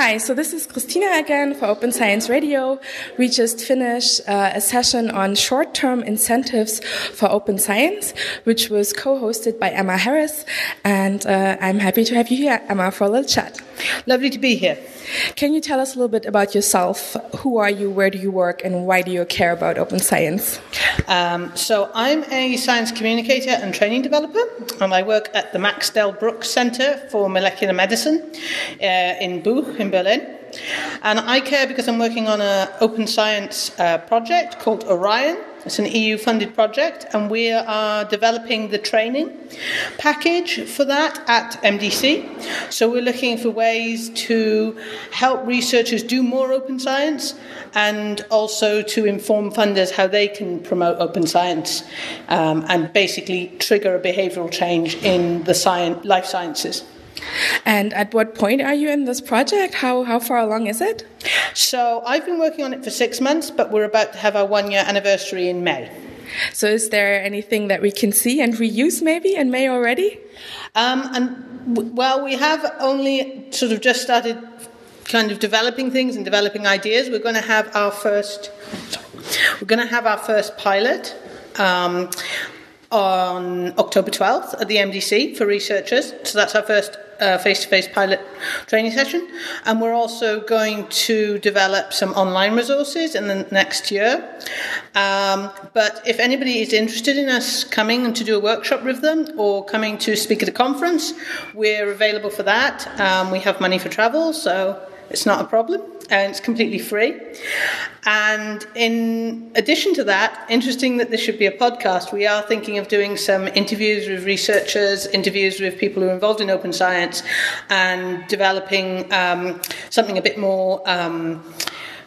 Hi, so this is Christina again for Open Science Radio. We just finished uh, a session on short term incentives for open science, which was co hosted by Emma Harris. And uh, I'm happy to have you here, Emma, for a little chat. Lovely to be here. Can you tell us a little bit about yourself? Who are you? Where do you work? And why do you care about open science? Um, so, I'm a science communicator and training developer, and I work at the Max Del Delbruck Center for Molecular Medicine uh, in Buch in Berlin. And I care because I'm working on an open science uh, project called Orion, it's an EU funded project, and we are developing the training package for that at MDC. So we're looking for ways to help researchers do more open science and also to inform funders how they can promote open science um, and basically trigger a behavioral change in the science, life sciences. And at what point are you in this project? How, how far along is it? So I've been working on it for six months, but we're about to have our one year anniversary in May. So is there anything that we can see and reuse maybe in May already? Um, and well, we have only sort of just started kind of developing things and developing ideas. We're going to have our first. We're going to have our first pilot. Um, on October 12th at the MDC for researchers. So that's our first face to face pilot training session. And we're also going to develop some online resources in the next year. Um, but if anybody is interested in us coming and to do a workshop with them or coming to speak at a conference, we're available for that. Um, we have money for travel, so it's not a problem and it's completely free. And in addition to that, interesting that this should be a podcast, we are thinking of doing some interviews with researchers, interviews with people who are involved in open science, and developing um, something a bit more um,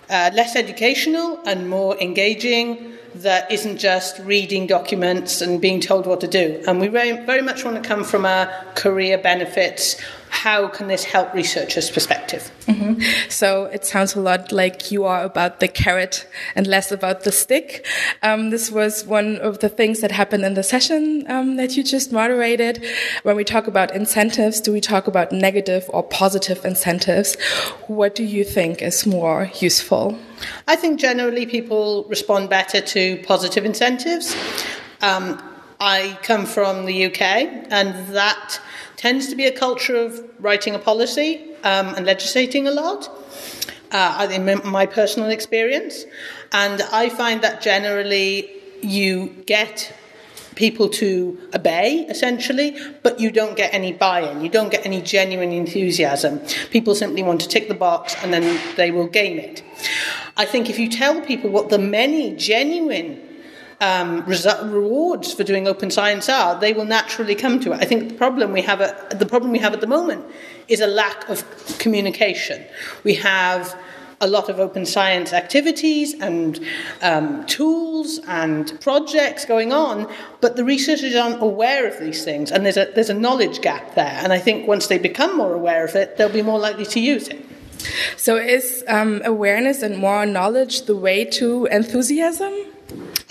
uh, less educational and more engaging that isn't just reading documents and being told what to do. And we very, much want to come from a career benefits how can this help researchers' perspective? Mm-hmm. So it sounds a lot like you are about the carrot and less about the stick. Um, this was one of the things that happened in the session um, that you just moderated. When we talk about incentives, do we talk about negative or positive incentives? What do you think is more useful? I think generally people respond better to positive incentives. Um, I come from the UK, and that tends to be a culture of writing a policy um, and legislating a lot. Uh, in my personal experience, and I find that generally you get people to obey essentially, but you don't get any buy in, you don't get any genuine enthusiasm. People simply want to tick the box and then they will game it. I think if you tell people what the many genuine um, rewards for doing open science are, they will naturally come to it. I think the problem we have at, the problem we have at the moment is a lack of communication. We have a lot of open science activities and um, tools and projects going on, but the researchers aren't aware of these things, and there's a there's a knowledge gap there. And I think once they become more aware of it, they'll be more likely to use it. So, is um, awareness and more knowledge the way to enthusiasm?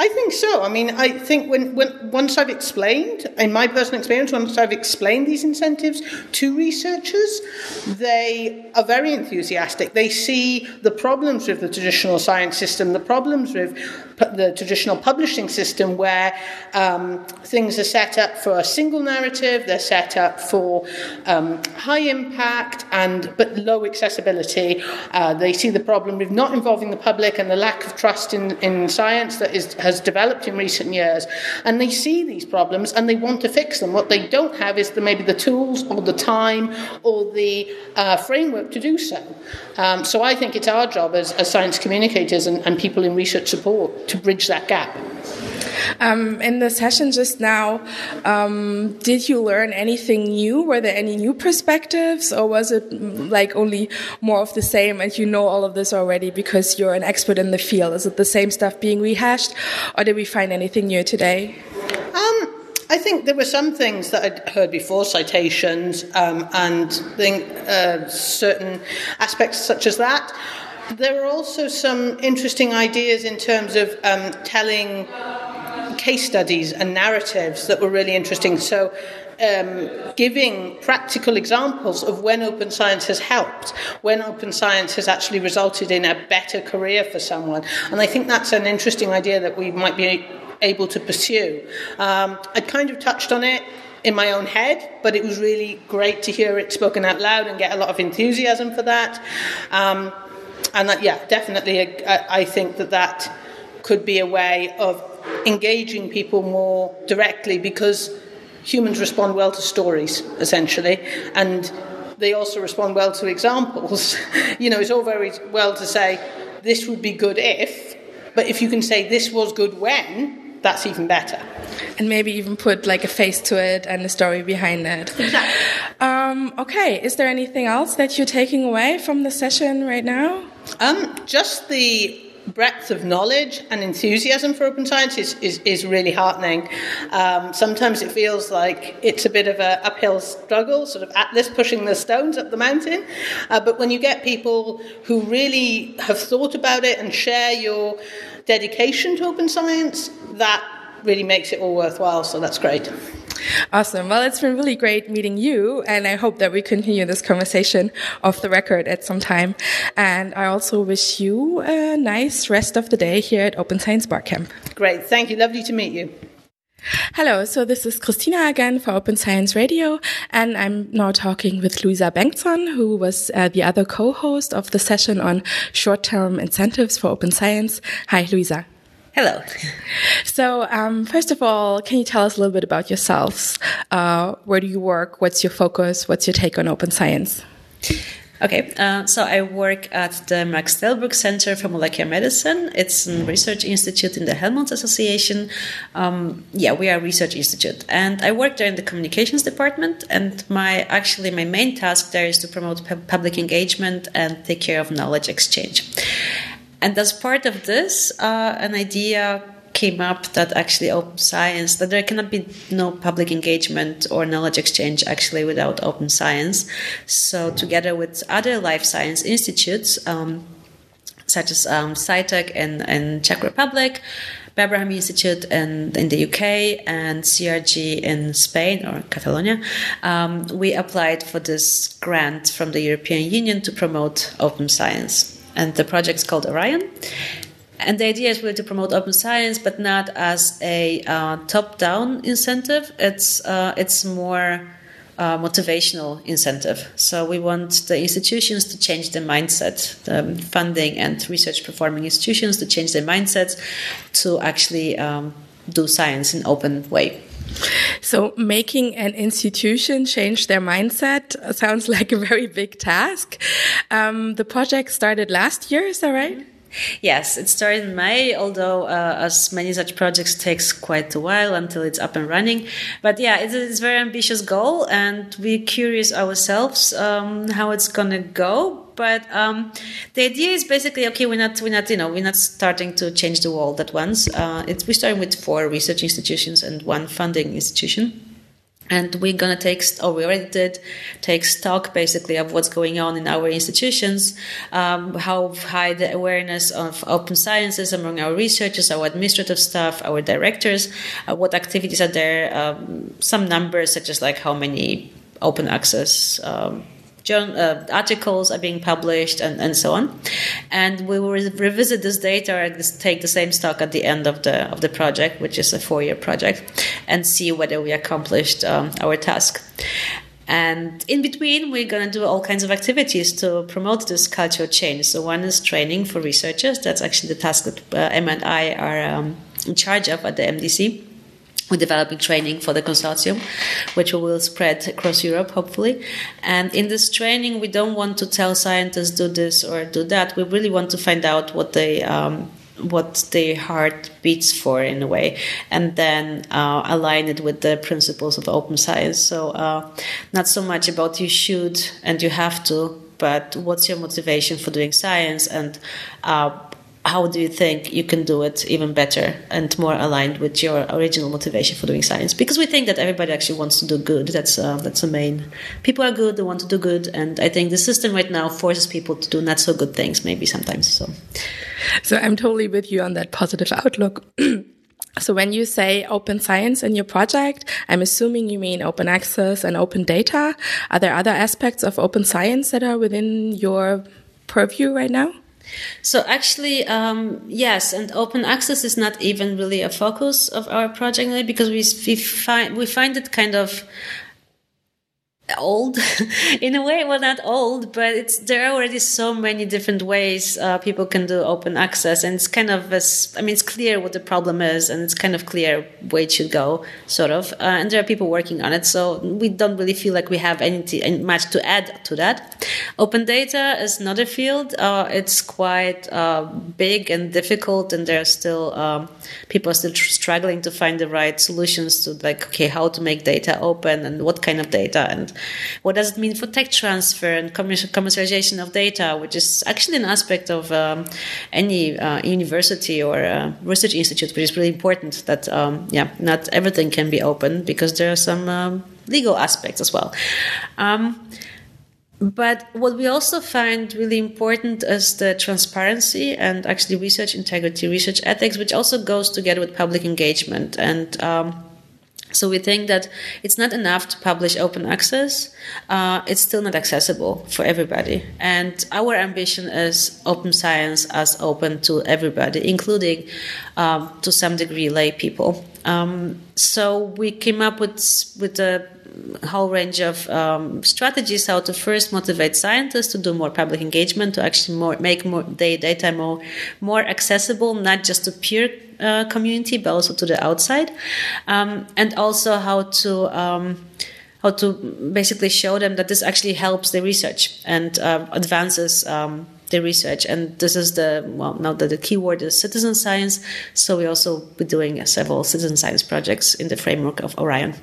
I think so. I mean, I think when, when once I've explained, in my personal experience, once I've explained these incentives to researchers, they are very enthusiastic. They see the problems with the traditional science system, the problems with the traditional publishing system where um, things are set up for a single narrative, they're set up for um, high impact and but low accessibility. Uh, they see the problem with not involving the public and the lack of trust in, in science that is, has developed in recent years. And they see these problems and they want to fix them. What they don't have is the, maybe the tools or the time or the uh, framework to do so. Um, so I think it's our job as, as science communicators and, and people in research support to bridge that gap. Um, in the session just now, um, did you learn anything new? Were there any new perspectives, or was it mm, like only more of the same and you know all of this already because you're an expert in the field? Is it the same stuff being rehashed, or did we find anything new today? Um, I think there were some things that I'd heard before, citations, um, and uh, certain aspects such as that. There were also some interesting ideas in terms of um, telling case studies and narratives that were really interesting. So, um, giving practical examples of when open science has helped, when open science has actually resulted in a better career for someone. And I think that's an interesting idea that we might be able to pursue. Um, I kind of touched on it in my own head, but it was really great to hear it spoken out loud and get a lot of enthusiasm for that. Um, and that, yeah, definitely, I, I think that that could be a way of engaging people more directly because humans respond well to stories, essentially, and they also respond well to examples. you know, it's all very well to say, this would be good if, but if you can say this was good when, that's even better. And maybe even put like a face to it and a story behind it. Exactly. Um, okay, is there anything else that you're taking away from the session right now? Um, just the breadth of knowledge and enthusiasm for open science is, is, is really heartening. Um, sometimes it feels like it's a bit of an uphill struggle, sort of Atlas pushing the stones up the mountain. Uh, but when you get people who really have thought about it and share your dedication to open science, that really makes it all worthwhile. So that's great. Awesome. Well, it's been really great meeting you, and I hope that we continue this conversation off the record at some time. And I also wish you a nice rest of the day here at Open Science Barcamp. Great. Thank you. Lovely to meet you. Hello, so this is Christina again for Open Science Radio, and I'm now talking with Luisa Bengtsson, who was uh, the other co-host of the session on short-term incentives for open science. Hi, Luisa. Hello. So, um, first of all, can you tell us a little bit about yourselves? Uh, where do you work? What's your focus? What's your take on open science? Okay, uh, so I work at the Max Delbruck Center for Molecular Medicine. It's a research institute in the Helmholtz Association. Um, yeah, we are a research institute, and I work there in the communications department. And my actually my main task there is to promote public engagement and take care of knowledge exchange. And as part of this, uh, an idea came up that actually open science that there cannot be no public engagement or knowledge exchange actually without open science so together with other life science institutes um, such as um, CEITEC Czech Republic, Babraham Institute in, in the UK, and CRG in Spain or Catalonia, um, we applied for this grant from the European Union to promote open science. And the project is called Orion. And the idea is really to promote open science, but not as a uh, top-down incentive. It's uh, it's more uh, motivational incentive. So we want the institutions to change their mindset, the funding and research performing institutions to change their mindsets to actually um, do science in open way. So, making an institution change their mindset sounds like a very big task. Um, the project started last year, is that right? Yes, it started in May, although uh, as many such projects takes quite a while until it's up and running. But yeah, it's, a very ambitious goal, and we're curious ourselves um, how it's gonna go. But um, the idea is basically okay. We're not, we're not, you know, we're not starting to change the world at once. Uh, we're starting with four research institutions and one funding institution and we're going to take or we already did take stock basically of what's going on in our institutions um, how high the awareness of open sciences among our researchers our administrative staff our directors uh, what activities are there um, some numbers such as like how many open access um, uh, articles are being published and, and so on. And we will re- revisit this data and take the same stock at the end of the of the project, which is a four year project, and see whether we accomplished um, our task. And in between, we're going to do all kinds of activities to promote this cultural change. So one is training for researchers. That's actually the task that uh, Emma and I are um, in charge of at the MDC we're developing training for the consortium, which we will spread across Europe, hopefully. And in this training, we don't want to tell scientists do this or do that. We really want to find out what they um, what their heart beats for in a way, and then uh, align it with the principles of open science. So, uh, not so much about you should and you have to, but what's your motivation for doing science and uh, how do you think you can do it even better and more aligned with your original motivation for doing science? Because we think that everybody actually wants to do good. That's uh, that's the main. People are good; they want to do good, and I think the system right now forces people to do not so good things, maybe sometimes. So, so I'm totally with you on that positive outlook. So when you say open science in your project, I'm assuming you mean open access and open data. Are there other aspects of open science that are within your purview right now? So actually, um, yes, and open access is not even really a focus of our project because we, we find we find it kind of old. In a way well not old but it's there are already so many different ways uh, people can do open access and it's kind of as i mean it's clear what the problem is and it's kind of clear where it should go sort of uh, and there are people working on it so we don't really feel like we have anything much to add to that. Open data is another field uh, it's quite uh, big and difficult and there are still um, people are still struggling to find the right solutions to like okay how to make data open and what kind of data and what does it mean for tech transfer and commercialization of data, which is actually an aspect of um, any uh, university or uh, research institute, which is really important that, um, yeah, not everything can be open because there are some um, legal aspects as well. Um, but what we also find really important is the transparency and actually research integrity, research ethics, which also goes together with public engagement. And um, so we think that it's not enough to publish open access. Uh, it's still not accessible for everybody. And our ambition is open science as open to everybody, including um, to some degree lay people. Um, so we came up with with a whole range of um, strategies how to first motivate scientists to do more public engagement to actually more make more data more more accessible not just to peer uh, community but also to the outside um, and also how to um, how to basically show them that this actually helps the research and uh, advances um, the research. And this is the well now that the keyword is citizen science. So we also be doing several citizen science projects in the framework of Orion.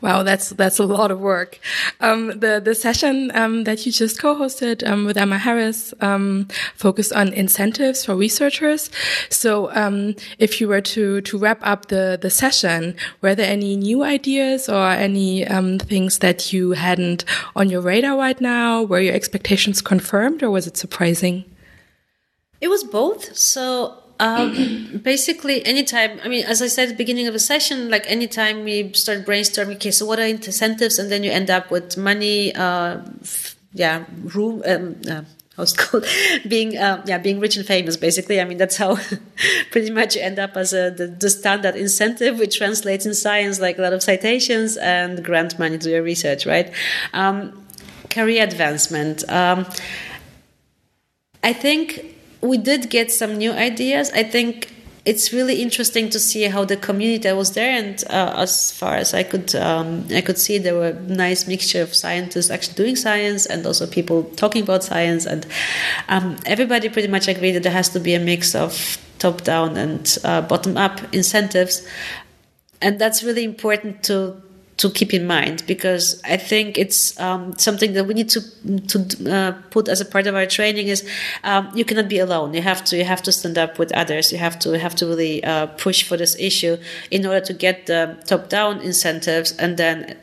Wow, that's that's a lot of work. Um, the the session um, that you just co-hosted um, with Emma Harris um, focused on incentives for researchers. So, um, if you were to to wrap up the the session, were there any new ideas or any um, things that you hadn't on your radar right now? Were your expectations confirmed, or was it surprising? It was both. So um, basically, anytime, I mean, as I said at the beginning of the session, like anytime we start brainstorming, okay, so what are incentives? And then you end up with money, uh, f- yeah, room, um, uh, how's it called? being, uh, yeah, being rich and famous, basically. I mean, that's how pretty much you end up as a, the, the standard incentive, which translates in science like a lot of citations and grant money to your research, right? Um, career advancement. Um, I think we did get some new ideas. I think it's really interesting to see how the community was there, and uh, as far as I could, um, I could see there were a nice mixture of scientists actually doing science and also people talking about science, and um, everybody pretty much agreed that there has to be a mix of top down and uh, bottom up incentives, and that's really important to to keep in mind because I think it's um, something that we need to to uh, put as a part of our training is um, you cannot be alone. You have to you have to stand up with others. You have to you have to really uh, push for this issue in order to get the top down incentives and then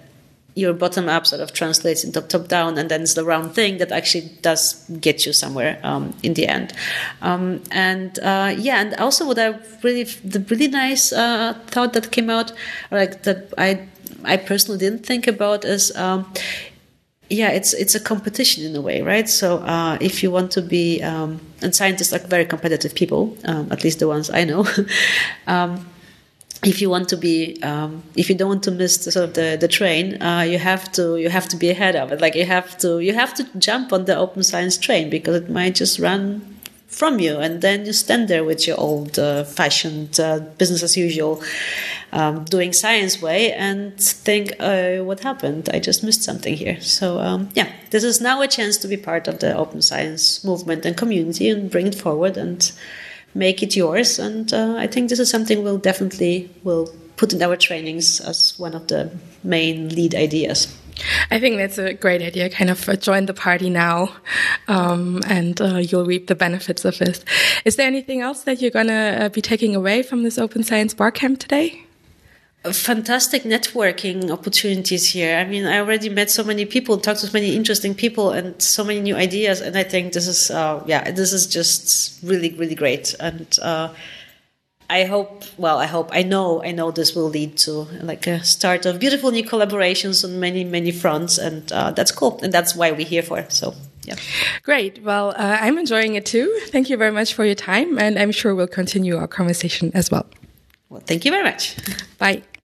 your bottom up sort of translates into top down and then it's the round thing that actually does get you somewhere um, in the end um, and uh, yeah and also what i really the really nice uh, thought that came out like that i I personally didn't think about is um, yeah, it's it's a competition in a way, right? So uh, if you want to be, um, and scientists are very competitive people, um, at least the ones I know. Um, if you want to be, um, if you don't want to miss the, sort of the, the train, uh, you have to you have to be ahead of it. Like you have to you have to jump on the open science train because it might just run from you, and then you stand there with your old uh, fashioned uh, business as usual, um, doing science way, and think, uh, "What happened? I just missed something here." So um, yeah, this is now a chance to be part of the open science movement and community and bring it forward and make it yours. And uh, I think this is something we'll definitely will put in our trainings as one of the main lead ideas. I think that's a great idea. Kind of uh, join the party now, um, and uh, you'll reap the benefits of this. Is there anything else that you're going to uh, be taking away from this Open Science Barcamp today? Fantastic networking opportunities here. I mean, I already met so many people, talked to so many interesting people, and so many new ideas. And I think this is, uh, yeah, this is just really, really great. And uh, I hope, well, I hope, I know, I know this will lead to like a start of beautiful new collaborations on many, many fronts. And uh, that's cool. And that's why we're here for. So, yeah. Great. Well, uh, I'm enjoying it too. Thank you very much for your time. And I'm sure we'll continue our conversation as well. Well, thank you very much. Bye.